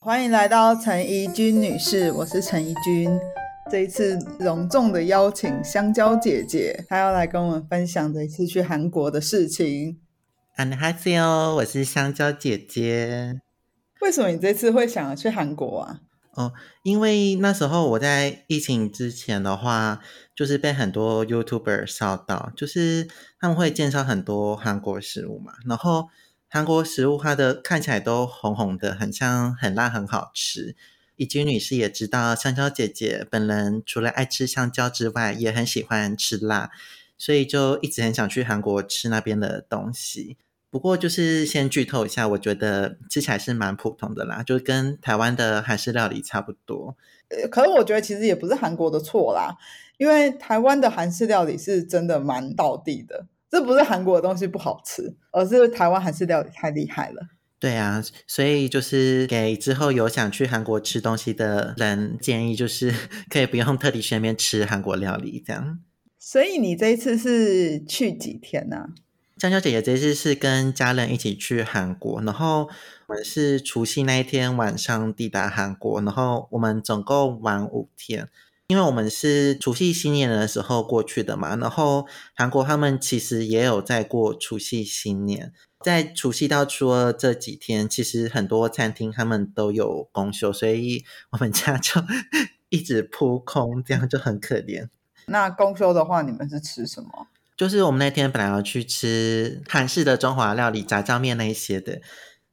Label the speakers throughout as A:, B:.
A: 欢迎来到陈怡君女士，我是陈怡君。这一次隆重的邀请香蕉姐姐，她要来跟我们分享这一次去韩国的事情。
B: 안녕하세요，我是香蕉姐姐。
A: 为什么你这次会想要去韩国啊？
B: 哦，因为那时候我在疫情之前的话，就是被很多 YouTuber 烧到，就是他们会介绍很多韩国食物嘛，然后。 韩国食物，它的看起来都红红的，很像很辣，很好吃。以及女士也知道，香蕉姐姐本人除了爱吃香蕉之外，也很喜欢吃辣，所以就一直很想去韩国吃那边的东西。不过，就是先剧透一下，我觉得吃起来是蛮普通的啦，就跟台湾的韩式料理差不多。
A: 呃，可是我觉得其实也不是韩国的错啦，因为台湾的韩式料理是真的蛮道地的。这不是韩国的东西不好吃，而是台湾韩式料理太厉害了。
B: 对啊，所以就是给之后有想去韩国吃东西的人建议，就是 可以不用特地去那边吃韩国料理这样。
A: 所以你这一次是去几天呢？
B: 香蕉姐姐这次是跟家人一起去韩国，然后我们是除夕那一天晚上抵达韩国，然后我们总共玩五天。因为我们是除夕新年的时候过去的嘛，然后韩国他们其实也有在过除夕新年，在除夕到初二这几天，其实很多餐厅他们都有公休，所以我们家就 一直扑空，这样就很可怜。
A: 那公休的话，你们是吃什么？
B: 就是我们那天本来要去吃韩式的中华料理，炸酱面那一些的。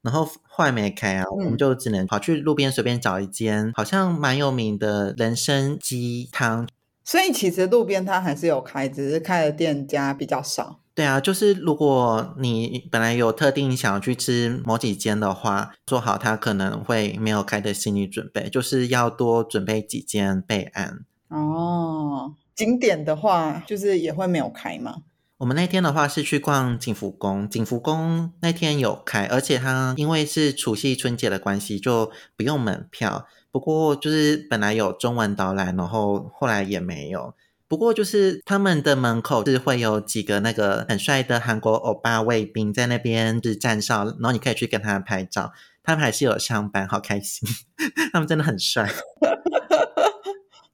B: 然后坏没开啊，我们就只能跑去路边随便找一间好像蛮有名的人参鸡汤。
A: 所以其实路边它还是有开，只是开的店家比较少。
B: 对啊，就是如果你本来有特定想要去吃某几间的话，做好它可能会没有开的心理准备，就是要多准备几间备案。
A: 哦，景点的话就是也会没有开吗？
B: 我们那天的话是去逛景福宫，景福宫那天有开，而且它因为是除夕春节的关系，就不用门票。不过就是本来有中文导览，然后后来也没有。不过就是他们的门口是会有几个那个很帅的韩国欧巴卫兵在那边就是站哨，然后你可以去跟他拍照。他们还是有上班，好开心，他们真的很帅。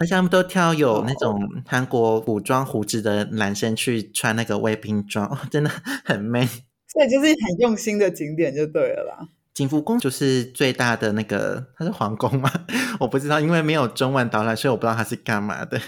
B: 而且他们都挑有那种韩国古装胡子的男生去穿那个卫兵装，真的很 man。
A: 所以就是很用心的景点就对了啦。
B: 景福宫就是最大的那个，它是皇宫吗？我不知道，因为没有中文导览，所以我不知道它是干嘛的。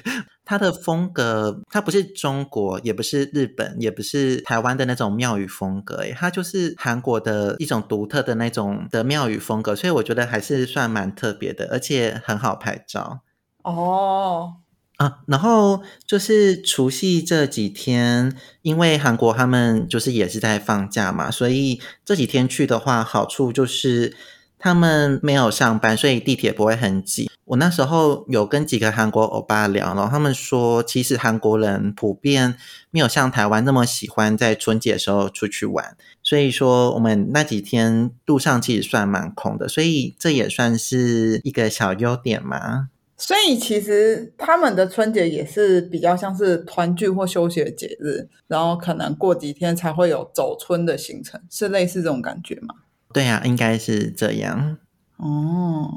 B: 它的风格，它不是中国，也不是日本，也不是台湾的那种庙宇风格，诶，它就是韩国的一种独特的那种的庙宇风格，所以我觉得还是算蛮特别的，而且很好拍照。
A: 哦
B: 啊，然后就是除夕这几天，因为韩国他们就是也是在放假嘛，所以这几天去的话，好处就是他们没有上班，所以地铁不会很挤。我那时候有跟几个韩国欧巴聊，然后他们说，其实韩国人普遍没有像台湾那么喜欢在春节的时候出去玩，所以说我们那几天路上其实算蛮空的，所以这也算是一个小优点嘛。
A: 所以其实他们的春节也是比较像是团聚或休息的节日，然后可能过几天才会有走春的行程，是类似这种感觉吗？
B: 对呀，应该是这样。
A: 哦，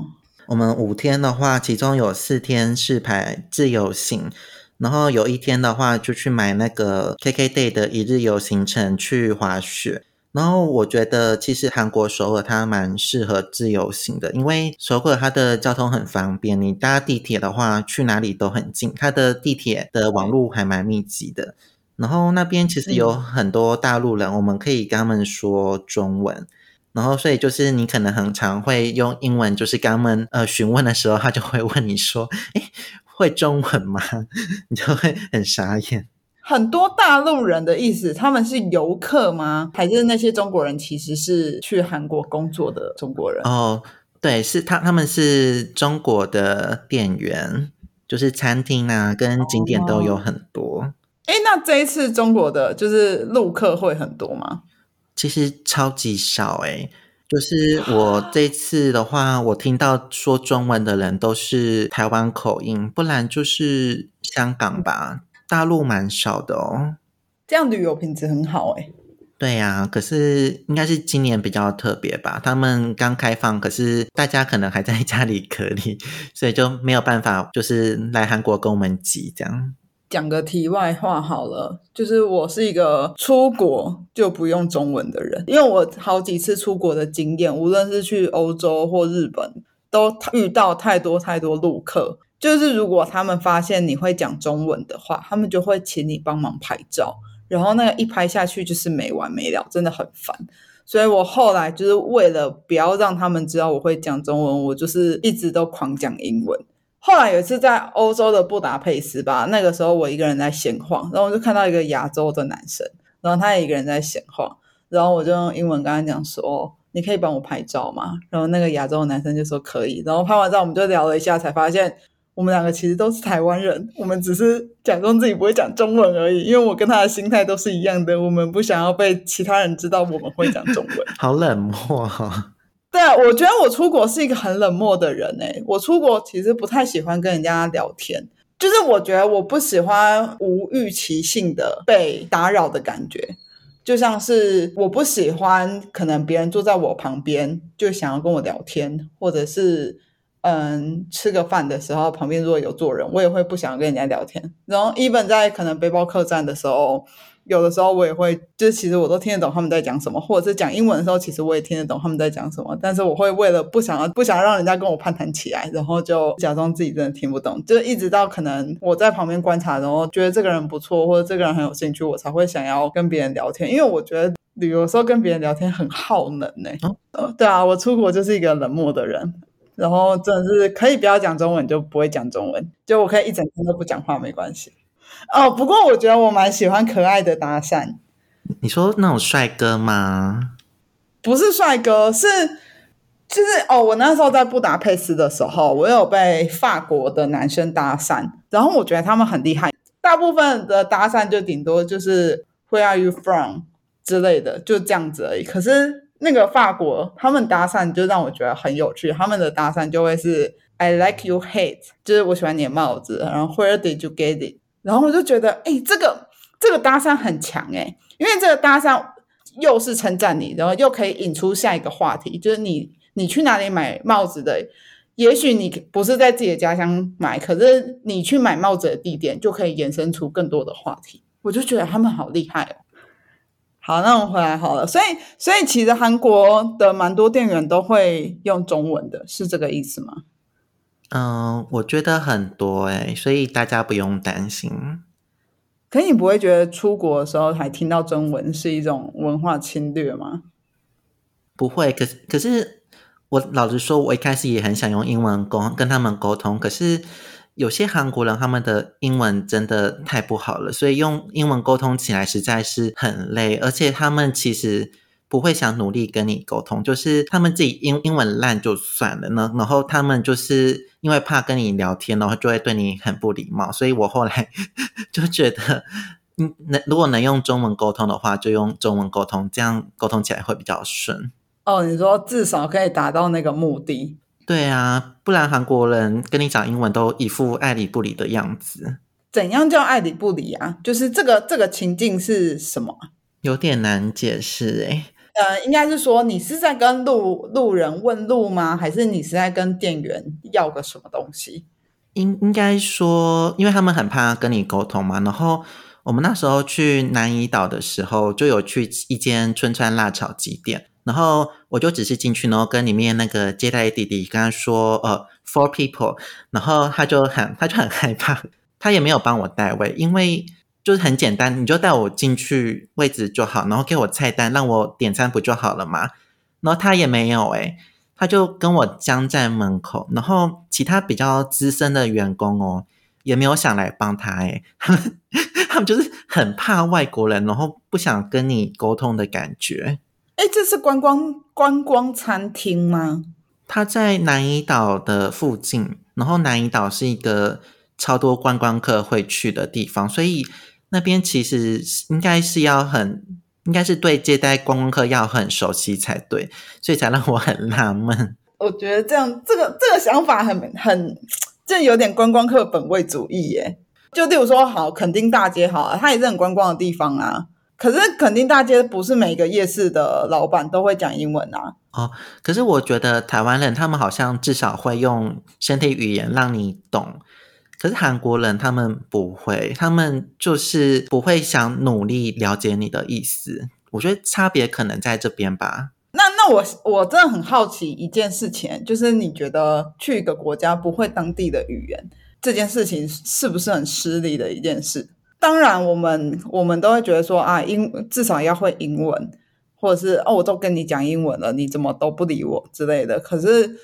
B: 我们五天的话，其中有四天是排自由行，然后有一天的话就去买那个 KKday 的一日游行程去滑雪。然后我觉得，其实韩国首尔它蛮适合自由行的，因为首尔它的交通很方便，你搭地铁的话去哪里都很近，它的地铁的网络还蛮密集的。然后那边其实有很多大陆人，我们可以跟他们说中文。然后所以就是你可能很常会用英文，就是跟他们呃询问的时候，他就会问你说：“哎，会中文吗？” 你就会很傻眼。
A: 很多大陆人的意思，他们是游客吗？还是那些中国人其实是去韩国工作的中国人？
B: 哦，对，是他，他们是中国的店员，就是餐厅啊，跟景点都有很多。
A: 哎，那这一次中国的就是陆客会很多吗？
B: 其实超级少哎，就是我这次的话，我听到说中文的人都是台湾口音，不然就是香港吧。大陆蛮少的哦，
A: 这样旅游品质很好哎。
B: 对呀、可是应该是今年比较特别吧？他们刚开放，可是大家可能还在家里隔离，所以就没有办法，就是来韩国跟我们挤这样。
A: 讲个题外话好了，就是我是一个出国就不用中文的人，因为我好几次出国的经验，无论是去欧洲或日本，都遇到太多太多陆客。就是如果他们发现你会讲中文的话，他们就会请你帮忙拍照，然后那个一拍下去就是没完没了，真的很烦。所以我后来就是为了不要让他们知道我会讲中文，我就是一直都狂讲英文。后来有一次在欧洲的布达佩斯吧，那个时候我一个人在闲晃，然后我就看到一个亚洲的男生，然后他也一个人在闲晃，然后我就用英文跟他讲说：“你可以帮我拍照吗？”然后那个亚洲的男生就说可以，然后拍完照我们就聊了一下，才发现我们两个其实都是台湾人，我们只是假装自己不会讲中文而已。因为我跟他的心态都是一样的，我们不想要被其他人知道我们会讲中文。
B: 好冷漠、哦，
A: 对啊，我觉得我出国是一个很冷漠的人诶。我出国其实不太喜欢跟人家聊天，就是我觉得我不喜欢无预期性的被打扰的感觉，就像是我不喜欢可能别人坐在我旁边就想要跟我聊天，或者是嗯吃个饭的时候旁边如果有坐人，我也会不想跟人家聊天。然后 even 在可能背包客栈的时候。有的时候我也会，就是其实我都听得懂他们在讲什么，或者是讲英文的时候，其实我也听得懂他们在讲什么。但是我会为了不想要不想要让人家跟我攀谈起来，然后就假装自己真的听不懂，就一直到可能我在旁边观察，然后觉得这个人不错，或者这个人很有兴趣，我才会想要跟别人聊天。因为我觉得旅游时候跟别人聊天很耗能呢、
B: 哦
A: 呃对啊，我出国就是一个冷漠的人。然后真的是可以不要讲中文就不会讲中文，就我可以一整天都不讲话没关系。哦，不过我觉得我蛮喜欢可爱的搭讪，
B: 你说那种帅哥吗？
A: 不是帅哥，是就是哦，我那时候在布达佩斯的时候，我有被法国的男生搭讪，然后我觉得他们很厉害。大部分的搭讪就顶多就是 Where are you from 之类的，就这样子而已。可是那个法国他们搭讪就让我觉得很有趣，他们的搭讪就会是 I like you hate，就是我喜欢你的帽子，然后 Where did you get it？然后我就觉得，哎，这个这个搭讪很强哎，因为这个搭讪又是称赞你，然后又可以引出下一个话题，就是你你去哪里买帽子的？也许你不是在自己的家乡买，可是你去买帽子的地点就可以延伸出更多的话题。我就觉得他们好厉害哦。好，那我们回来好了。所以，所以其实韩国的蛮多店员都会用中文的，是这个意思吗？
B: 嗯，我觉得很多诶、所以大家不用担心。
A: 可你不会觉得出国的时候还听到中文是一种文化侵略吗？
B: 不会，可是可是我老实说，我一开始也很想用英文沟跟他们沟通，可是有些韩国人他们的英文真的太不好了，所以用英文沟通起来实在是很累，而且他们其实不会想努力跟你沟通，就是他们自己英英文烂就算了呢，然后他们就是因为怕跟你聊天，然后就会对你很不礼貌，所以我后来 就觉得。嗯，能如果能用中文沟通的话，就用中文沟通，这样沟通起来会比较顺。
A: 哦，你说至少可以达到那个目的。
B: 对啊，不然韩国人跟你讲英文都一副爱理不理的样子，
A: 怎样叫爱理不理啊？就是这个这个情境是什么啊？
B: 有点难解释诶。
A: 呃，应该是说你是在跟路路人问路吗？还是你是在跟店员要个什么东西？
B: 应应该说，因为他们很怕跟你沟通嘛。然后我们那时候去南怡岛的时候，就有去一间春川辣炒鸡店，然后我就只是进去，然后跟里面那个接待弟弟跟他说，呃，four people，然后他就很他就很害怕，他也没有帮我带位，因为就是很简单，你就带我进去位置就好，然后给我菜单，让我点餐不就好了吗？然后他也没有诶、他就跟我僵在门口，然后其他比较资深的员工哦，也没有想来帮他诶，他 们他们就是很怕外国人，然后不想跟你沟通的感觉。
A: 哎，这是观光观光餐厅吗？
B: 他在南怡岛的附近，然后南怡岛是一个超多观光客会去的地方，所以那边其实应该是要很，应该是对接待观光客要很熟悉才对，所以才让我很纳闷。
A: 我觉得这样这个这个想法很很，这有点观光客本位主义耶。就例如说，好，垦丁大街好了，它也是很观光的地方啊。可是垦丁大街不是每个夜市的老板都会讲英文啊。
B: 哦，可是我觉得台湾人他们好像至少会用身体语言让你懂，可是韩国人他们不会，他们就是不会想努力了解你的意思。我觉得差别可能在这边吧。
A: 我我真的很好奇一件事情，就是你觉得去一个国家不会当地的语言这件事情是不是很失礼的一件事？当然，我们我们都会觉得说啊，英至少要会英文。或者是哦，我都跟你讲英文了，你怎么都不理我之类的。可是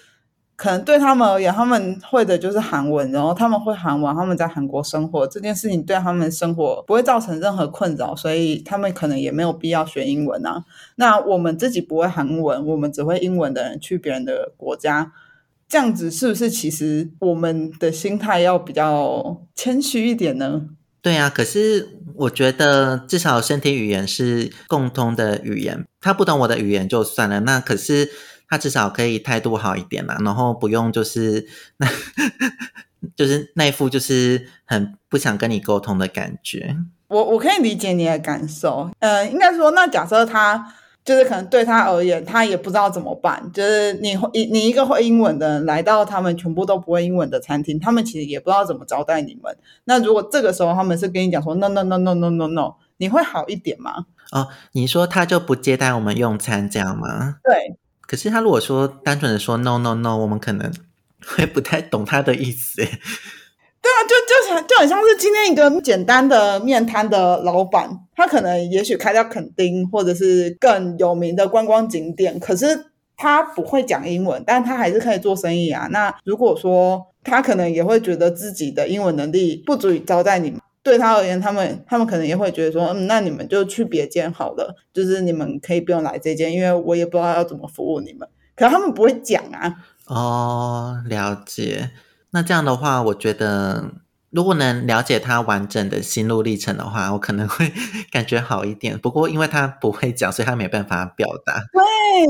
A: 可能对他们而言，他们会的就是韩文，然后他们会韩文，他们在韩国生活这件事情对他们生活不会造成任何困扰，所以他们可能也没有必要学英文啊。那我们自己不会韩文，我们只会英文的人去别人的国家，这样子是不是其实我们的心态要比较谦虚一点呢？
B: 对啊，可是我觉得至少身体语言是共通的语言，他不懂我的语言就算了，那可是他至少可以态度好一点嘛，然后不用就是 那，就是那副就是很不想跟你沟通的感觉。
A: 我我可以理解你的感受，呃，应该说，那假设他。就是可能对他而言，他也不知道怎么办。就是你你你一个会英文的人来到他们全部都不会英文的餐厅，他们其实也不知道怎么招待你们。那如果这个时候他们是跟你讲说 no no no no no no no，你会好一点吗？
B: 哦，你说他就不接待我们用餐这样吗？
A: 对。
B: 可是他如果说单纯的说 no no no，我们可能会不太懂他的意思。
A: 对啊，就就就很像是今天一个简单的面摊的老板，他可能也许开到垦丁或者是更有名的观光景点，可是他不会讲英文，但他还是可以做生意啊。那如果说他可能也会觉得自己的英文能力不足以招待你们，对他而言，他们他们可能也会觉得说，嗯，那你们就去别间好了，就是你们可以不用来这间，因为我也不知道要怎么服务你们。可他们不会讲啊。
B: 哦，了解。那这样的话，我觉得如果能了解他完整的心路历程的话，我可能会 感觉好一点。不过因为他不会讲，所以他没办法表达。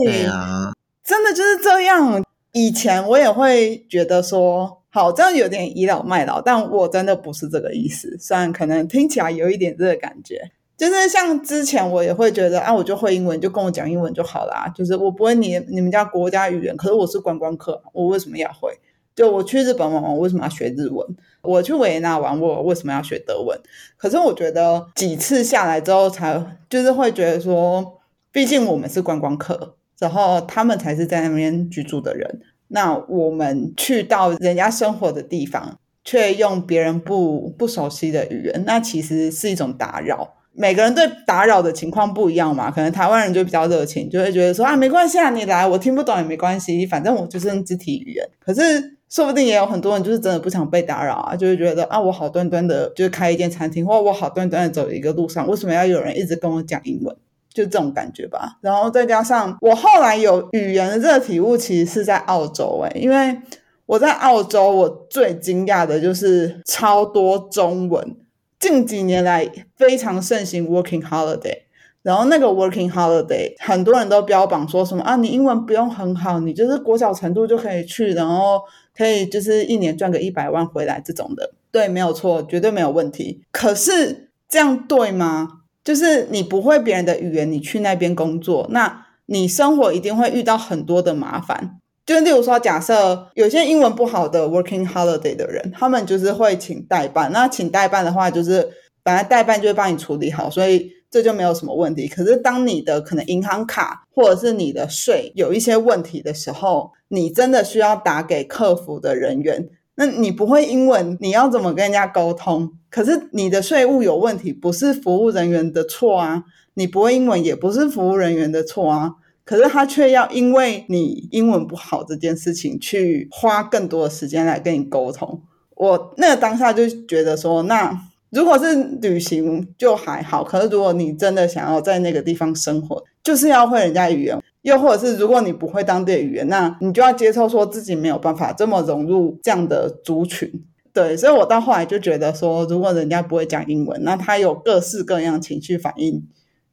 A: 对，
B: 对啊，
A: 真的就是这样。以前我也会觉得说，好，这样有点倚老卖老，但我真的不是这个意思。虽然可能听起来有一点这个感觉，就是像之前我也会觉得，啊，我就会英文，就跟我讲英文就好啦。就是我不会你你们家国家语言，可是我是观光客，我为什么要会？就我去日本玩，我为什么要学日文？我去维也纳玩，我为什么要学德文？可是我觉得几次下来之后，才就是会觉得说，毕竟我们是观光客，然后他们才是在那边居住的人。那我们去到人家生活的地方，却用别人不不熟悉的语言，那其实是一种打扰。每个人对打扰的情况不一样嘛，可能台湾人就比较热情，就会觉得说啊，没关系啊，你来，我听不懂也没关系，反正我就是用肢体语言。可是。说不定也有很多人就是真的不想被打扰啊，就会觉得啊，我好端端的，就是开一间餐厅，或我好端端的走一个路上，为什么要有人一直跟我讲英文？就这种感觉吧。然后再加上我后来有语言的这个体悟，其实是在澳洲诶，因为我在澳洲，我最惊讶的就是超多中文。近几年来非常盛行 working holiday，然后那个 working holiday 很多人都标榜说什么啊，你英文不用很好，你就是国小程度就可以去，然后。可以就是一年赚个一百万回来这种的，对，没有错，绝对没有问题。可是这样对吗？就是你不会别人的语言，你去那边工作，那你生活一定会遇到很多的麻烦。就例如说，假设有些英文不好的 working holiday 的人，他们就是会请代办。那请代办的话，就是本来代办就会帮你处理好，所以。这就没有什么问题。可是，当你的可能银行卡或者是你的税有一些问题的时候，你真的需要打给客服的人员。那你不会英文，你要怎么跟人家沟通？可是你的税务有问题，不是服务人员的错啊。你不会英文，也不是服务人员的错啊。可是他却要因为你英文不好这件事情，去花更多的时间来跟你沟通。我那个当下就觉得说，那。如果是旅行就还好，可是如果你真的想要在那个地方生活，就是要会人家语言，又或者是如果你不会当地的语言，那你就要接受说自己没有办法这么融入这样的族群。对，所以我到后来就觉得说，如果人家不会讲英文，那他有各式各样情绪反应，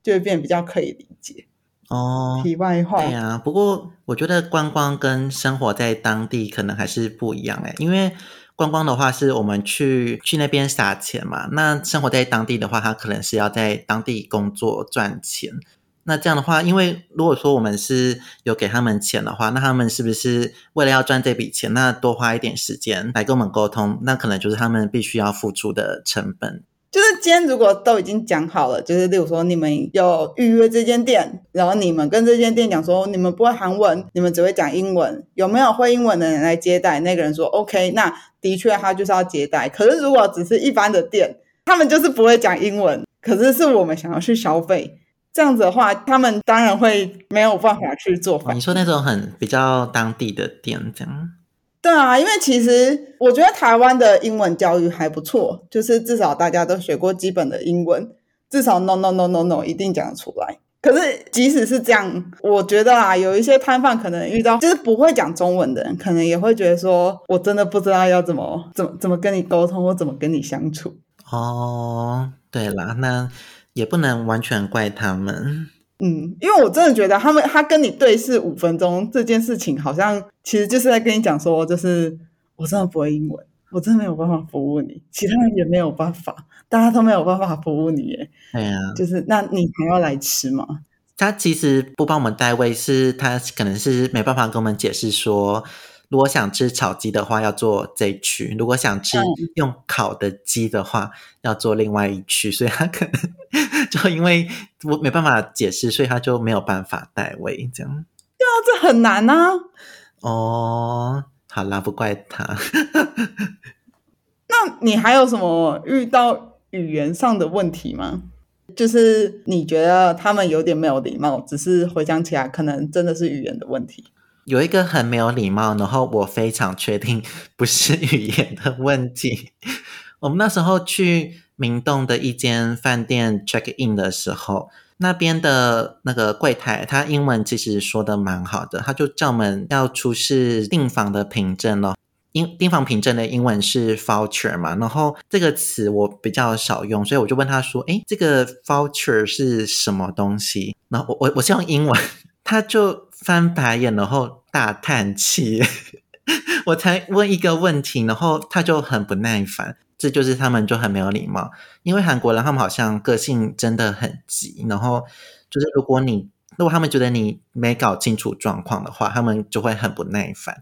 A: 就会变比较可以理解。
B: 哦，
A: 题外话，
B: 对啊，不过我觉得观光跟生活在当地可能还是不一样哎，因为观光的话，是我们去去那边撒钱嘛。那生活在当地的话，他可能是要在当地工作赚钱。那这样的话，因为如果说我们是有给他们钱的话，那他们是不是为了要赚这笔钱，那多花一点时间来跟我们沟通，那可能就是他们必须要付出的成本。
A: 就是今天如果都已经讲好了，就是例如说你们有预约这间店，然后你们跟这间店讲说你们不会韩文，你们只会讲英文，有没有会英文的人来接待？那个人说 OK，那的确他就是要接待。可是如果只是一般的店，他们就是不会讲英文，可是是我们想要去消费。这样子的话，他们当然会没有办法去做。
B: 你说那种很比较当地的店，这样？
A: 对啊，因为其实我觉得台湾的英文教育还不错，就是至少大家都学过基本的英文，至少 no no no no no 一定讲得出来。可是即使是这样，我觉得啊，有一些摊贩可能遇到就是不会讲中文的人，可能也会觉得说，我真的不知道要怎么怎么怎么跟你沟通，或怎么跟你相处。
B: 哦，对啦，那。也不能完全怪他们，
A: 嗯，因为我真的觉得他们他跟你对视五分钟这件事情，好像其实就是在跟你讲说，就是我真的不会英文，我真的没有办法服务你，其他人也没有办法，大家都没有办法服务你，耶。
B: 对啊，
A: 就是那你还要来吃吗？
B: 他其实不帮我们代位，是他可能是没办法跟我们解释说。如果想吃炒鸡的话，要做这一区；如果想吃用烤的鸡的话，要做另外一区。所以他可能就因为我没办法解释，所以他就没有办法代位这样。
A: 对啊，这很难啊。
B: 哦，好啦，不怪他。
A: 那你还有什么遇到语言上的问题吗？就是你觉得他们有点没有礼貌，只是回想起来，可能真的是语言的问题。
B: 有一个很没有礼貌，然后我非常确定不是语言的问题。我们那时候去明洞的一间饭店 check in 的时候，那边的那个柜台，他英文其实说的蛮好的，他就叫我们要出示订房的凭证咯。英订房凭证的英文是 voucher 嘛，然后这个词我比较少用，所以我就问他说：“诶，这个 voucher 是什么东西？”然后我我我是用英文，他就。翻白眼，然后大叹气。我才问一个问题，然后他就很不耐烦。这就是他们就很没有礼貌，因为韩国人他们好像个性真的很急。然后就是如果你如果他们觉得你没搞清楚状况的话，他们就会很不耐烦。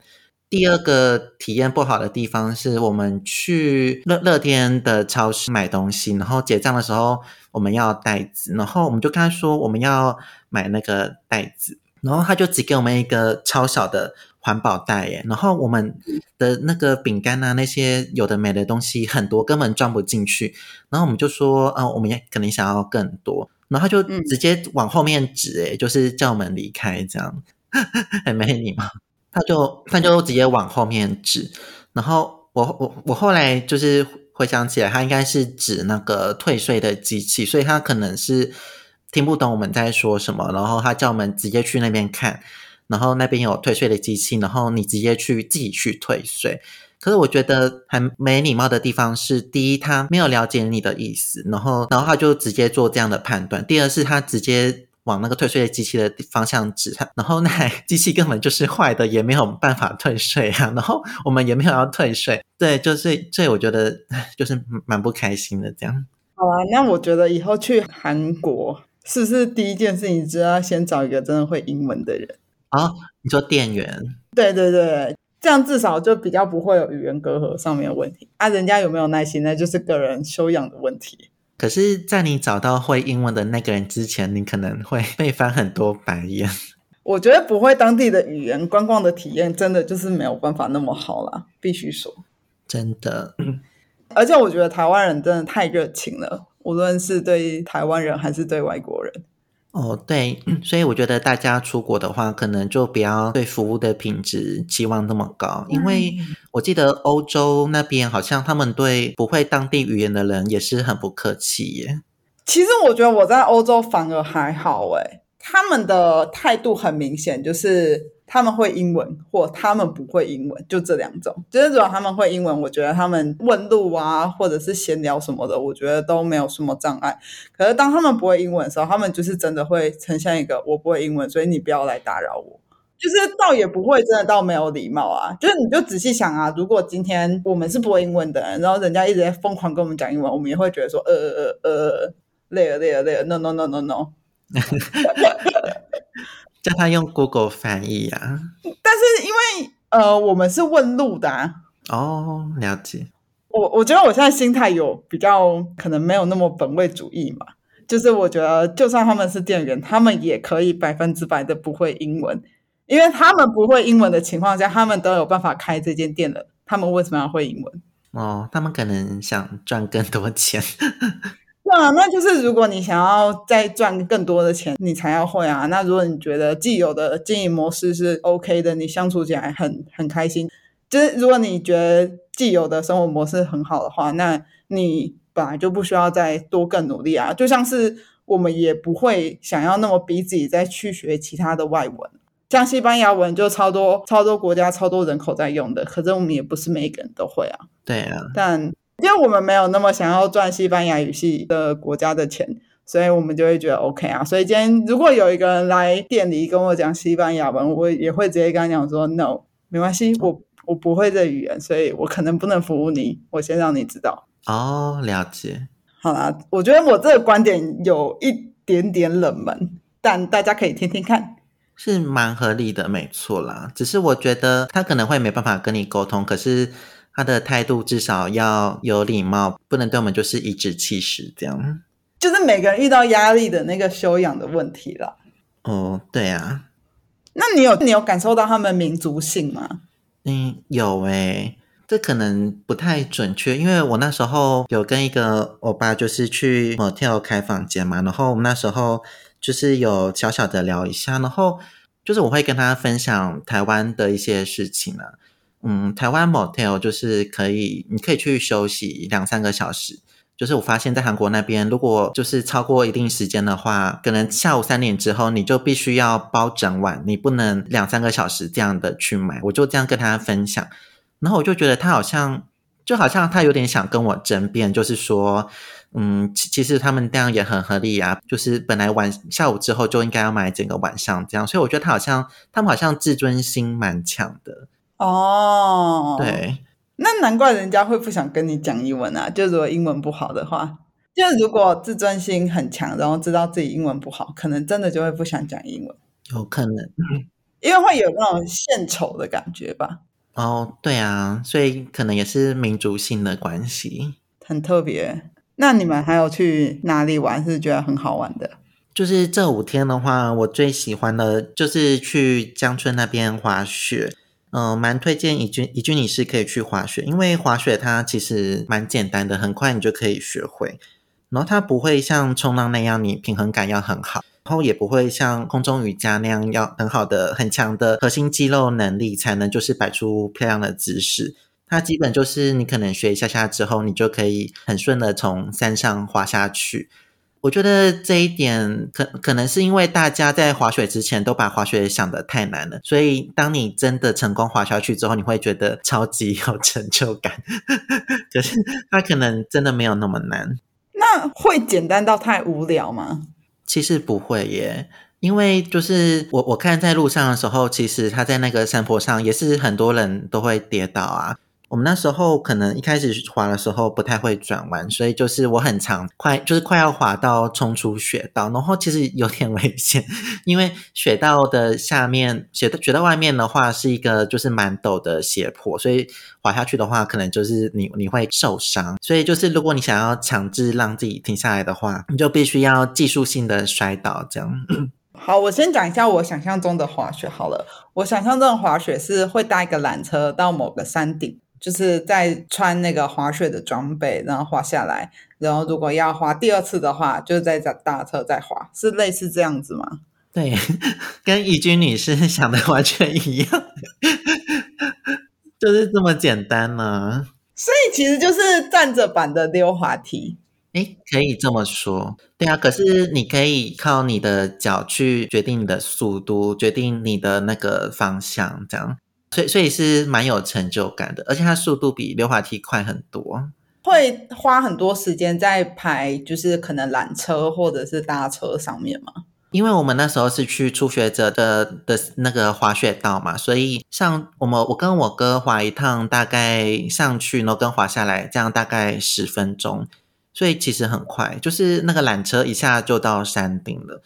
B: 第二个体验不好的地方是我们去乐乐天的超市买东西，然后结账的时候我们要袋子，然后我们就跟他说我们要买那个袋子。然后他就只给我们一个超小的环保袋耶，然后我们的那个饼干啊，那些有的没的东西很多，根本装不进去。然后我们就说，嗯，我们也可能想要更多。然后他就直接往后面指，诶就是叫我们离开，这样 很没礼貌。他就他就直接往后面指。然后我我我后来就是回想起来，他应该是指那个退税的机器，所以他可能是。听不懂我们在说什么，然后他叫我们直接去那边看，然后那边有退税的机器，然后你直接去自己去退税。可是我觉得很没礼貌的地方是，第一他没有了解你的意思，然后然后他就直接做这样的判断；第二是他直接往那个退税的机器的方向指，然后那机器根本就是坏的，也没有办法退税啊。然后我们也没有要退税，对，就是这我觉得就是蛮不开心的这样。
A: 好啊，那我觉得以后去韩国。是不是第一件事情，就要先找一个真的会英文的人
B: 啊？你说店员？
A: 对对对，这样至少就比较不会有语言隔阂上面的问题啊。人家有没有耐心，那就是个人修养的问题。
B: 可是，在你找到会英文的那个人之前，你可能会被翻很多白眼。
A: 我觉得不会当地的语言，观光的体验真的就是没有办法那么好啦，必须说，
B: 真的。
A: 而且我觉得台湾人真的太热情了。无论是对台湾人还是对外国人，
B: 哦，对，所以我觉得大家出国的话，可能就不要对服务的品质期望那么高，因为我记得欧洲那边好像他们对不会当地语言的人也是很不客气耶。
A: 其实我觉得我在欧洲反而还好，诶他们的态度很明显，就是。他们会英文，或他们不会英文，就这两种。就是如果他们会英文，我觉得他们问路啊，或者是闲聊什么的，我觉得都没有什么障碍。可是当他们不会英文的时候，他们就是真的会呈现一个我不会英文，所以你不要来打扰我。就是倒也不会真的到没有礼貌啊。就是你就仔细想啊，如果今天我们是不会英文的人，然后人家一直在疯狂跟我们讲英文，我们也会觉得说呃呃呃呃累了累了累了，no no no no no。
B: 叫他用 Google 翻译啊。
A: 但是因为呃，我们是问路的啊。
B: 哦，了解。
A: 我我觉得我现在心态有比较可能没有那么本位主义嘛，就是我觉得就算他们是店员，他们也可以百分之百的不会英文，因为他们不会英文的情况下，他们都有办法开这间店的，他们为什么要会英文？
B: 哦，他们可能想赚更多钱。
A: 对啊，那就是如果你想要再赚更多的钱，你才要会啊。那如果你觉得既有的经营模式是 OK 的，你相处起来很很开心，就是如果你觉得既有的生活模式很好的话，那你本来就不需要再多更努力啊。就像是我们也不会想要那么逼自己再去学其他的外文，像西班牙文就超多超多国家超多人口在用的，可是我们也不是每个人都会啊。
B: 对啊，
A: 但。因为我们没有那么想要赚西班牙语系的国家的钱，所以我们就会觉得 OK 啊。所以今天如果有一个人来店里跟我讲西班牙文，我也会直接跟他讲说 No，没关系，我我不会这语言，所以我可能不能服务你。我先让你知道。
B: 哦，了解。
A: 好啦，我觉得我这个观点有一点点冷门，但大家可以听听看，
B: 是蛮合理的，没错啦。只是我觉得他可能会没办法跟你沟通，可是。他的态度至少要有礼貌，不能对我们就是颐指气使这样。
A: 就是每个人遇到压力的那个修养的问题了。
B: 哦，对啊。
A: 那你有你有感受到他们民族性吗？
B: 嗯，有诶。这可能不太准确，因为我那时候有跟一个欧巴就是去 motel 开房间嘛，然后我们那时候就是有小小的聊一下，然后就是我会跟他分享台湾的一些事情啊。嗯，台湾 motel 就是可以，你可以去休息两三个小时。就是我发现，在韩国那边，如果就是超过一定时间的话，可能下午三点之后，你就必须要包整晚，你不能两三个小时这样的去买。我就这样跟他分享，然后我就觉得他好像，就好像他有点想跟我争辩，就是说，嗯，其其实他们这样也很合理啊，就是本来晚下午之后就应该要买整个晚上这样，所以我觉得他好像，他们好像自尊心蛮强的。
A: 哦，
B: 对，
A: 那难怪人家会不想跟你讲英文啊！就如果英文不好的话，就如果自尊心很强，然后知道自己英文不好，可能真的就会不想讲英文。
B: 有可能，
A: 因为会有那种献丑的感觉吧。
B: 哦，对啊，所以可能也是民族性的关系，
A: 很特别。那你们还有去哪里玩是觉得很好玩的？
B: 就是这五天的话，我最喜欢的就是去江村那边滑雪。嗯，蛮推荐怡君怡君女士可以去滑雪，因为滑雪它其实蛮简单的，很快你就可以学会。然后它不会像冲浪那样，你平衡感要很好，然后也不会像空中瑜伽那样要很好的、很强的核心肌肉能力才能就是摆出漂亮的姿势。它基本就是你可能学一下下之后，你就可以很顺的从山上滑下去。我觉得这一点可可能是因为大家在滑雪之前都把滑雪想得太难了，所以当你真的成功滑下去之后，你会觉得超级有成就感。可是它可能真的没有那么难。
A: 那会简单到太无聊吗？
B: 其实不会耶，因为就是我我看在路上的时候，其实他在那个山坡上也是很多人都会跌倒啊。我们那时候可能一开始滑的时候不太会转弯，所以就是我很长快就是快要滑到冲出雪道，然后其实有点危险，因为雪道的下面雪雪道外面的话是一个就是蛮陡的斜坡，所以滑下去的话可能就是你你会受伤，所以就是如果你想要强制让自己停下来的话，你就必须要技术性的摔倒这样。
A: 好，我先讲一下我想象中的滑雪好了，我想象中的滑雪是会搭一个缆车到某个山顶。就是在穿那个滑雪的装备，然后滑下来，然后如果要滑第二次的话，就是在搭大车再滑，是类似这样子吗？
B: 对，跟怡君女士 想的完全一样，就是这么简单呢。
A: 所以其实就是站着版的溜滑梯。
B: 哎，可以这么说。对啊，可是你可以靠你的脚去决定你的速度，决定你的那个方向，这样。所以，所以是蛮有成就感的，而且它速度比溜滑梯快很多。
A: 会花很多时间在排，就是可能缆车或者是搭车上面吗？
B: 因为我们那时候是去初学者的的那个滑雪道嘛，所以像我们我跟我哥滑一趟，大概上去然后跟滑下来，这样大概十分钟，所以其实很快，就是那个缆车一下就到山顶了。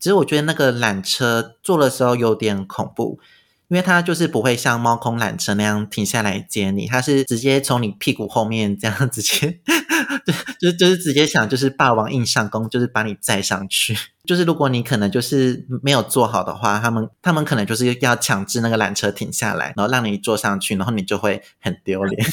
B: 只是我觉得那个缆车坐的时候有点恐怖。因为它就是不会像猫空缆车那样停下来接你，它是直接从你屁股后面这样 直接，就就就是直接想就是霸王硬上弓，就是把你载上去。就是如果你可能就是没有坐好的话，他们他们可能就是要强制那个缆车停下来，然后让你坐上去，然后你就会很丢脸。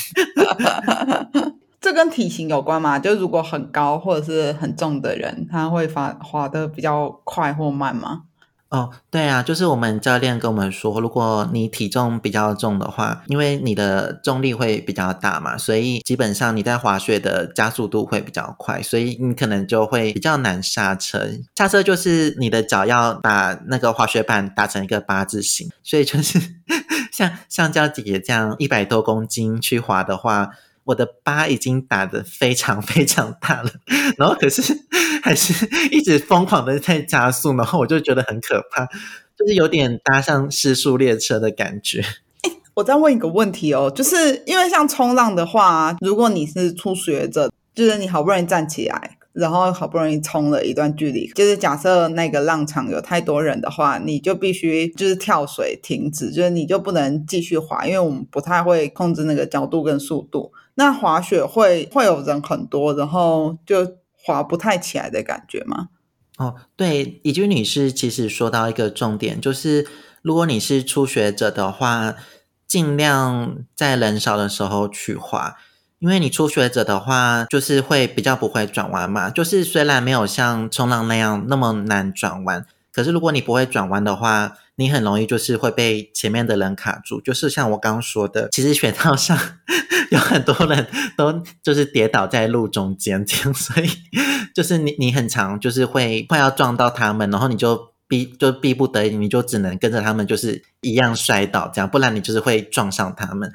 A: 这跟体型有关吗？就如果很高或者是很重的人，他会滑滑的比较快或慢吗？
B: 哦，对啊，就是我们教练跟我们说，如果你体重比较重的话，因为你的重力会比较大嘛，所以基本上你在滑雪的加速度会比较快，所以你可能就会比较难刹车。刹车就是你的脚要把那个滑雪板打成一个八字形，所以就是 像像娇姐姐这样一百多公斤去滑的话。我的疤已经打得非常非常大了，然后可是还是 一直疯狂的在加速，然后我就觉得很可怕，就是有点搭上失速列车的感觉。
A: 我再问一个问题哦，就是因为像冲浪的话，如果你是初学者，就是你好不容易站起来。然后好不容易冲了一段距离，就是假设那个浪场有太多人的话，你就必须就是跳水停止，就是你就不能继续滑，因为我们不太会控制那个角度跟速度。那滑雪会会有人很多，然后就滑不太起来的感觉吗？
B: 哦，对，以君女士其实说到一个重点，就是如果你是初学者的话，尽量在人少的时候去滑。因为你初学者的话，就是会比较不会转弯嘛。就是虽然没有像冲浪那样那么难转弯，可是如果你不会转弯的话，你很容易就是会被前面的人卡住。就是像我刚刚说的，其实雪道上 有很多人都就是跌倒在路中间这样，所以就是你你很长就是会快要撞到他们，然后你就逼就逼不得已，你就只能跟着他们就是一样摔倒这样，不然你就是会撞上他们。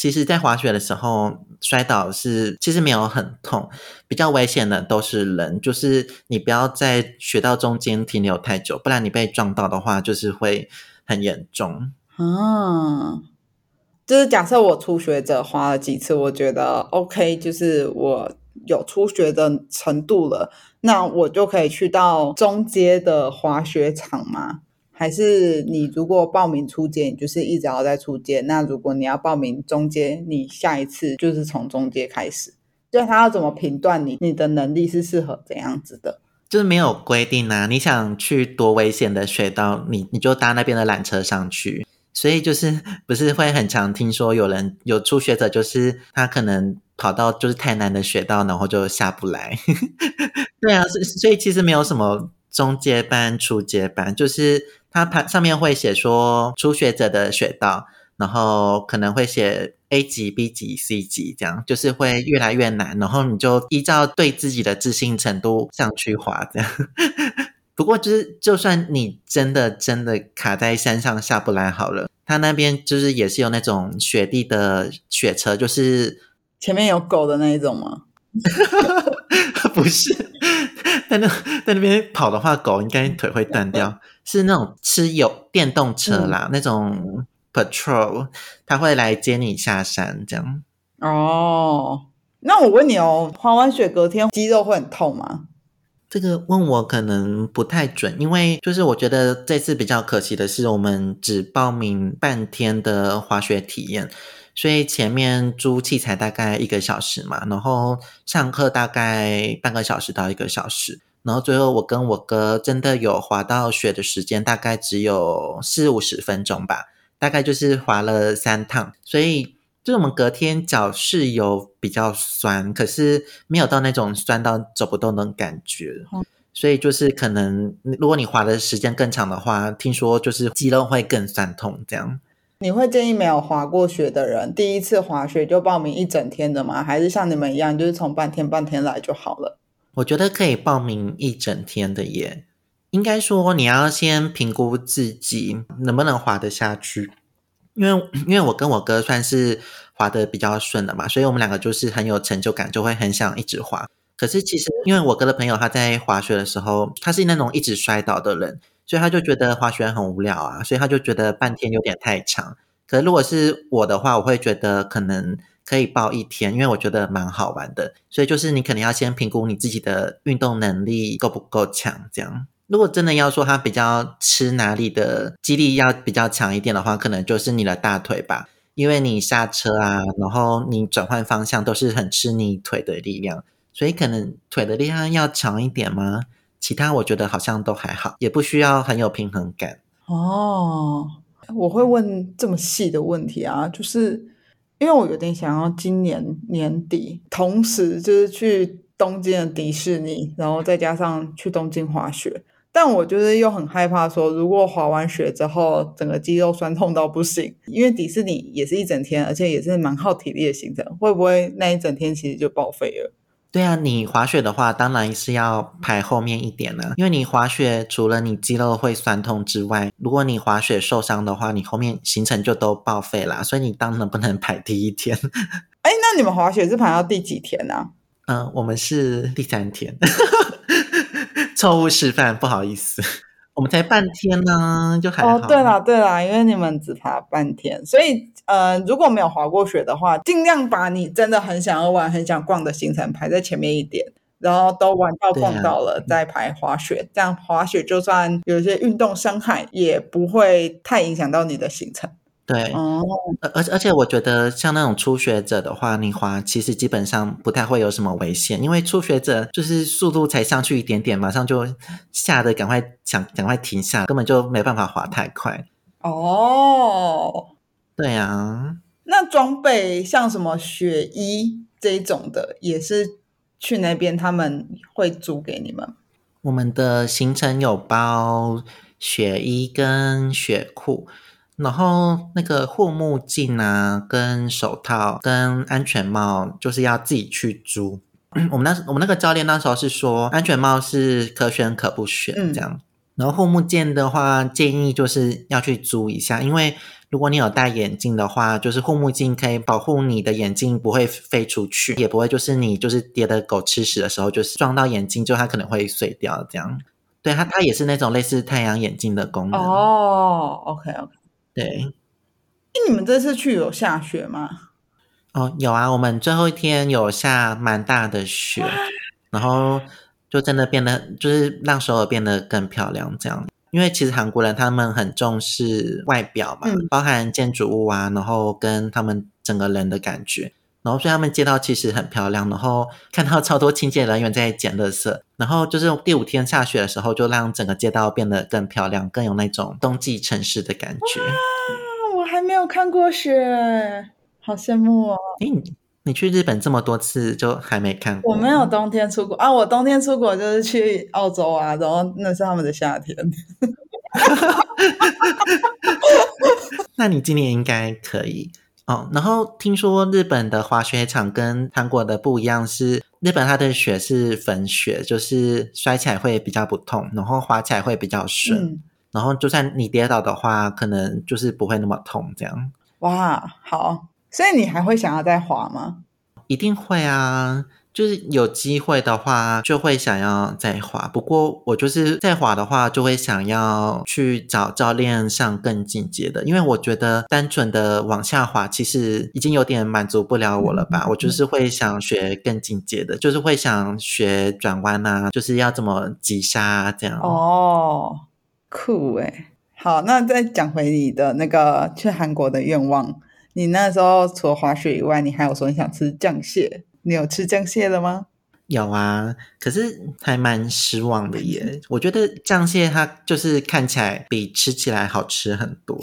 B: 其实，在滑雪的时候摔倒是其实没有很痛，比较危险的都是人，就是你不要在雪道中间停留太久，不然你被撞到的话，就是会很严重。
A: 啊，就是假设我初学者滑了几次，我觉得 OK，就是我有初学的程度了，那我就可以去到中阶的滑雪场吗？还是你如果报名初阶，你就是一直要在初阶。那如果你要报名中阶，你下一次就是从中阶开始。就他要怎么评断你，你的能力是适合怎样子的？
B: 就是没有规定啊。你想去多危险的雪道，你你就搭那边的缆车上去。所以就是不是会很常听说有人有初学者，就是他可能跑到就是太难的雪道，然后就下不来。对啊，所所以其实没有什么中阶班、初阶班，就是。它盘上面会写说初学者的雪道，然后可能会写 A 级、B 级、C 级，这样就是会越来越难，然后你就依照对自己的自信程度上去滑这样。不过就是就算你真的真的卡在山上下不来好了，它那边就是也是有那种雪地的雪车，就是
A: 前面有狗的那一种吗？
B: 不是，在那在那边跑的话，狗应该腿会断掉。是那种吃有电动车啦，那种 patrol，他会来接你下山这样。
A: 哦，那我问你哦，滑完雪隔天肌肉会很痛吗？
B: 这个问我可能不太准，因为就是我觉得这次比较可惜的是，我们只报名半天的滑雪体验，所以前面租器材大概一个小时嘛，然后上课大概半个小时到一个小时。然后最后，我跟我哥真的有滑到雪的时间，大概只有四五十分钟吧，大概就是滑了三趟，所以就我们隔天脚是有比较酸，可是没有到那种酸到走不动的感觉，所以就是可能如果你滑的时间更长的话，听说就是肌肉会更酸痛这样。
A: 你会建议没有滑过雪的人，第一次滑雪就报名一整天的吗？还是像你们一样，就是从半天半天来就好了？
B: 我觉得可以报名一整天的耶。应该说你要先评估自己能不能滑得下去，因为因为我跟我哥算是滑得比较顺的嘛，所以我们两个就是很有成就感，就会很想一直滑。可是其实因为我哥的朋友他在滑雪的时候，他是那种一直摔倒的人，所以他就觉得滑雪很无聊啊，所以他就觉得半天有点太长。可是如果是我的话，我会觉得可能可以报一天，因为我觉得蛮好玩的。所以就是你可能要先评估你自己的运动能力够不够强，这样。如果真的要说它比较吃哪里的肌力要比较强一点的话，可能就是你的大腿吧，因为你刹车啊，然后你转换方向都是很吃你腿的力量，所以可能腿的力量要强一点吗？其他我觉得好像都还好，也不需要很有平衡感。
A: 哦，我会问这么细的问题啊，就是因为我有点想要今年年底同时就是去东京的迪士尼，然后再加上去东京滑雪。但我就是又很害怕说，如果滑完雪之后整个肌肉酸痛到不行，因为迪士尼也是一整天，而且也是蛮耗体力的行程，会不会那一整天其实就报废了？
B: 对啊，你滑雪的话，当然是要排后面一点了，因为你滑雪除了你肌肉会酸痛之外，如果你滑雪受伤的话，你后面行程就都报废啦，所以你当然不能排第一天。
A: 哎，那你们滑雪是排到第几天呢？
B: 嗯，我们是第三天。错误示范，不好意思，我们才半天呢，就还好。
A: 哦，对了对了，因为你们只爬半天，所以呃，如果没有滑过雪的话，尽量把你真的很想要玩、很想逛的行程排在前面一点，然后都玩到逛到了再排滑雪，这样滑雪就算有一些运动伤害，也不会太影响到你的行程。
B: 对，哦，而而且我觉得像那种初学者的话，你滑其实基本上不太会有什么危险，因为初学者就是速度才上去一点点，马上就吓得赶快想赶快停下，根本就没办法滑太快。
A: 哦，
B: 对啊，
A: 那装备像什么雪衣这种的，也是去那边他们会租给你们？
B: 我们的行程有包雪衣跟雪裤。然后那个护目镜啊，跟手套、跟安全帽，就是要自己去租。我们那我们那个教练那时候是说，安全帽是可选可不选这样。然后护目镜的话，建议就是要去租一下，因为如果你有戴眼镜的话，就是护目镜可以保护你的眼镜不会飞出去，也不会就是你就是跌的狗吃屎的时候，就是撞到眼镜，就它可能会碎掉这样。对它，它也是那种类似太阳眼镜的功能。
A: 哦，OK OK。
B: 对，
A: 哎你们这次去有下雪吗？
B: 哦，有啊，我们最后一天有下蛮大的雪，然后就真的变得就是让首尔变得更漂亮。这样，因为其实韩国人他们很重视外表嘛，包含建筑物啊，然后跟他们整个人的感觉。然后所以他们街道其实很漂亮，然后看到超多清洁人员在捡垃圾，然后就是第五天下雪的时候，就让整个街道变得更漂亮，更有那种冬季城市的感觉。
A: 我还没有看过雪，好羡慕哦！
B: 诶，你你去日本这么多次，就还没看
A: 过？我没有冬天出国啊，我冬天出国就是去澳洲啊，然后那是他们的夏天。
B: 那你今年应该可以。哦，然后听说日本的滑雪场跟韩国的不一样，是日本它的雪是粉雪，就是摔起来会比较不痛，然后滑起来会比较顺，然后就算你跌倒的话，可能就是不会那么痛。这样
A: 哇，好，所以你还会想要再滑吗？
B: 一定会啊。就是有机会的话，就会想要再滑。不过我就是再滑的话，就会想要去找教练上更进阶的，因为我觉得单纯的往下滑，其实已经有点满足不了我了吧。我就是会想学更进阶的，就是会想学转弯啊，就是要怎么急刹这样。
A: 哦，酷诶。好，那再讲回你的那个去韩国的愿望，你那时候除了滑雪以外，你还有说你想吃酱蟹。你有吃酱蟹了吗？
B: 有啊，可是还蛮失望的耶。我觉得酱蟹它就是看起来比吃起来好吃很多，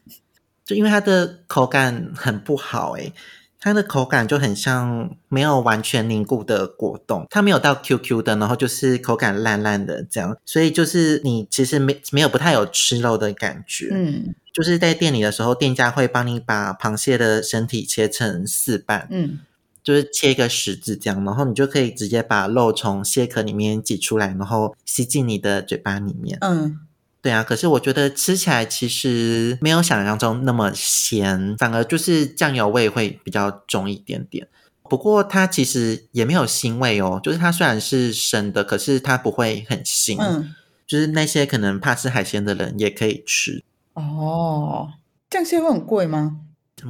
B: 就因为它的口感很不好诶它的口感就很像没有完全凝固的果冻，它没有到 QQ 的，然后就是口感烂烂的这样，所以就是你其实没没有不太有吃肉的感觉。嗯，就是在店里的时候，店家会帮你把螃蟹的身体切成四半。嗯。就是切一个十字这样，然后你就可以直接把肉从蟹壳里面挤出来，然后吸进你的嘴巴里面。嗯，对啊。可是我觉得吃起来其实没有想象中那么咸，反而就是酱油味会比较重一点点。不过它其实也没有腥味哦，就是它虽然是生的，可是它不会很腥。
A: 嗯，
B: 就是那些可能怕吃海鲜的人也可以吃。
A: 哦，酱蟹会很贵吗？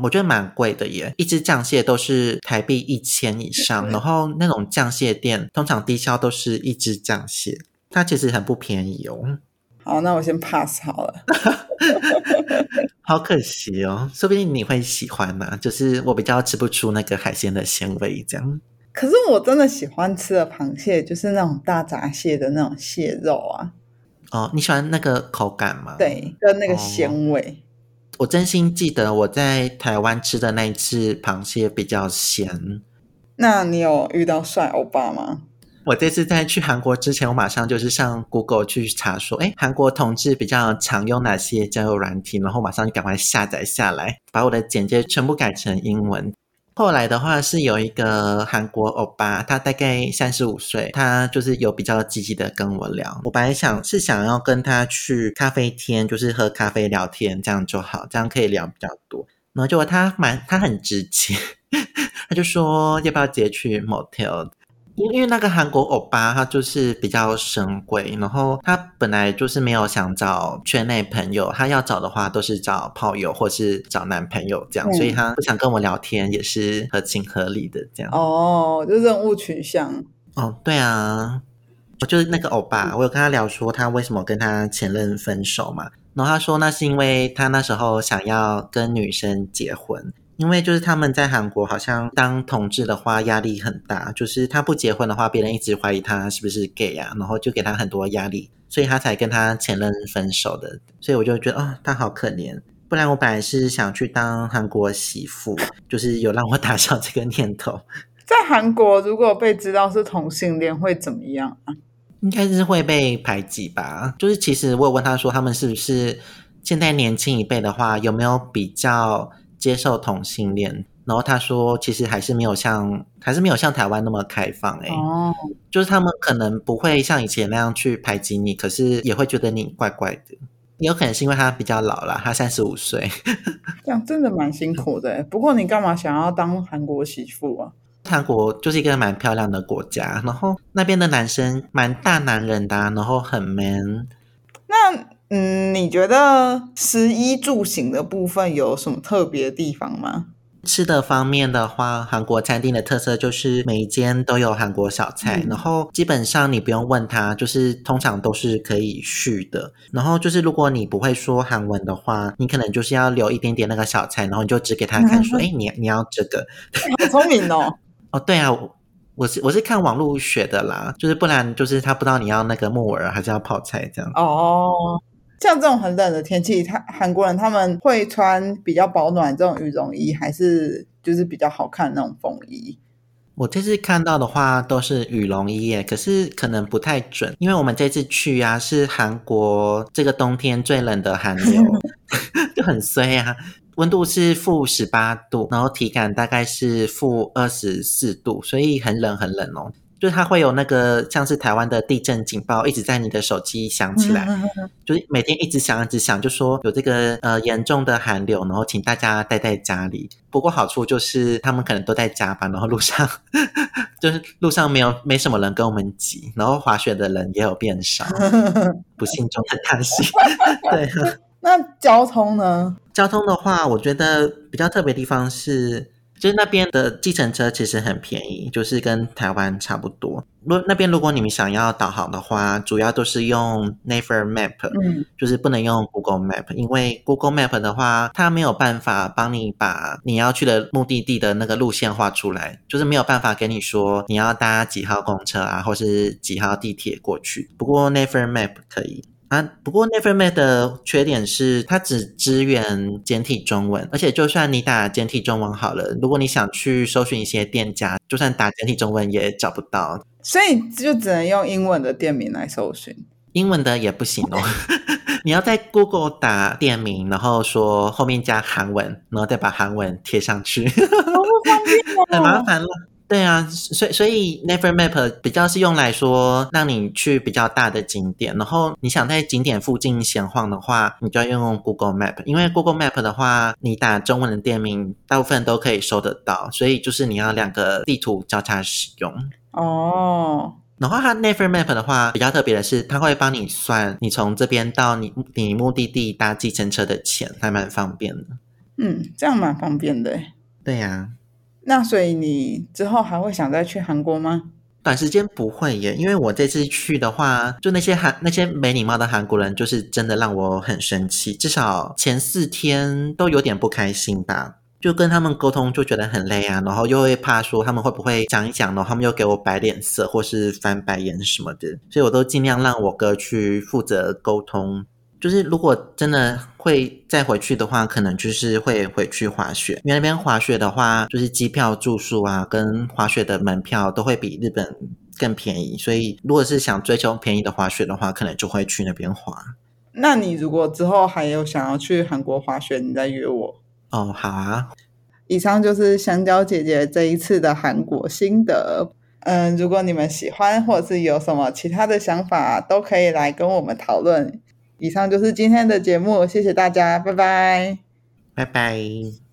B: 我觉得蛮贵的耶，一只酱蟹都是台币一千以上，然后那种酱蟹店通常低消都是一只酱蟹，它其实很不便宜哦。
A: 好，那我先 pass 好了。
B: 好可惜哦，说不定你会喜欢呢。就是我比较吃不出那个海鲜的鲜味，这样。
A: 可是我真的喜欢吃的螃蟹，就是那种大闸蟹的那种蟹肉啊。
B: 哦，你喜欢那个口感吗？
A: 对，跟那个鲜味。
B: 我真心记得我在台湾吃的那一次螃蟹比较咸。
A: 那你有遇到帅欧巴吗？
B: 我这次在去韩国之前，我马上就是上 Google 去查说，哎，韩国同志比较常用哪些交友软体，然后马上就赶快下载下来，把我的简介全部改成英文。后来的话是有一个韩国欧巴，他大概三十五岁，他就是有比较积极的跟我聊。我本来想是想要跟他去咖啡厅，就是喝咖啡聊天，这样就好，这样可以聊比较多。然后结果他蛮他很直接，他就说要不要直接去 motel。因为那个韩国欧巴他就是比较神鬼，然后他本来就是没有想找圈内朋友，他要找的话都是找炮友或是找男朋友这样，所以他不想跟我聊天也是合情合理的这样。
A: 哦，就任务取向。
B: 哦，对啊，我就是那个欧巴，我有跟他聊说他为什么跟他前任分手嘛，然后他说那是因为他那时候想要跟女生结婚。因为就是他们在韩国好像当同志的话压力很大，就是他不结婚的话，别人一直怀疑他是不是 gay 啊，然后就给他很多压力，所以他才跟他前任分手的。所以我就觉得哦，他好可怜。不然我本来是想去当韩国媳妇，就是有让我 打消这个念头。
A: 在韩国如果被知道是同性恋会怎么样啊？
B: 应该是会被排挤吧。就是其实我有问他说，他们是不是现在年轻一辈的话，有没有比较？接受同性恋，然后他说，其实还是没有像，还是没有像台湾那么开放哎，
A: 哦，
B: 就是他们可能不会像以前那样去排挤你，可是也会觉得你怪怪的。有可能是因为他比较老了，他三十五岁，
A: 这样真的蛮辛苦的。不过你干嘛想要当韩国媳妇啊？
B: 韩国就是一个蛮漂亮的国家，然后那边的男生蛮大男人的，然后很 man。
A: 那嗯，你觉得食衣住行的部分有什么特别的地方吗？
B: 吃的方面的话，韩国餐厅的特色就是每一间都有韩国小菜，然后基本上你不用问他，就是通常都是可以续的。然后就是如果你不会说韩文的话，你可能就是要留一点点那个小菜，然后你就指给他看，说：“哎，你你要这个。”
A: 好聪明哦！
B: 哦，对啊，我是我是看网络学的啦，就是不然就是他不知道你要那个木耳还是要泡菜这样。
A: 哦。像这种很冷的天气，他韩国人他们会穿比较保暖这种羽绒衣，还是就是比较好看那种风衣？
B: 我这次看到的话都是羽绒衣耶，可是可能不太准，因为我们这次去呀是韩国这个冬天最冷的寒流，就很衰啊，温度是负十八度，然后体感大概是负二十四度，所以很冷很冷哦。就是它会有那个像是台湾的地震警报一直在你的手机响起来，就是每天一直响一直响，就说有这个呃严重的寒流，然后请大家待在家里。不过好处就是他们可能都在加班，然后路上 就是路上没有没什么人跟我们挤，然后滑雪的人也有变少，不幸中的大幸。对，
A: 那交通呢？
B: 交通的话，我觉得比较特别地方是。就是那边的计程车其实很便宜，就是跟台湾差不多。如那边如果你们想要导航的话，主要都是用 Naver Map，
A: 嗯，
B: 就是不能用 Google Map，因为 Google Map 的话，它没有办法帮你把你要去的目的地的那个路线画出来，就是没有办法给你说你要搭几号公车啊，或是几号地铁过去。不过 Naver Map 可以。啊，不过 Nevermate 的缺点是它只支援简体中文，而且就算你打简体中文好了，如果你想去搜寻一些店家，就算打简体中文也找不到，
A: 所以就只能用英文的店名来搜寻，
B: 英文的也不行哦。你要在 Google 打店名，然后说后面加韩文，然后再把韩文贴上去，
A: 好方便哦，
B: 很麻烦了。对啊，所以所以 Never Map 比较是用来说让你去比较大的景点，然后你想在景点附近闲晃的话，你就要用 Google Map，因为 Google Map 的话，你打中文的店名，大部分都可以搜得到，所以就是你要两个地图交叉使用。
A: 哦，
B: 然后它 Never Map 的话，比较特别的是，它会帮你算你从这边到你你目的地搭计程车的钱，还蛮方便的。
A: 嗯，这样蛮方便的。
B: 对呀。
A: 那所以你之后还会想再去韩国吗？
B: 短时间不会耶，因为我这次去的话，就那些韩那些没礼貌的韩国人，就是真的让我很生气。至少前四天都有点不开心吧，就跟他们沟通就觉得很累啊，然后又会怕说他们会不会讲一讲，然后他们又给我摆脸色或是翻白眼什么的，所以我都尽量让我哥去负责沟通。就是如果真的会再回去的话，可能就是会回去滑雪，因为那边滑雪的话，就是机票、住宿啊，跟滑雪的门票都会比日本更便宜。所以如果是想追求便宜的滑雪的话，可能就会去那边滑。
A: 那你如果之后还有想要去韩国滑雪，你再约我
B: 哦。好啊。
A: 以上就是香蕉姐姐这一次的韩国心得。嗯，如果你们喜欢，或者是有什么其他的想法，都可以来跟我们讨论。以上就是今天的节目，谢谢大家，拜拜，
B: 拜拜。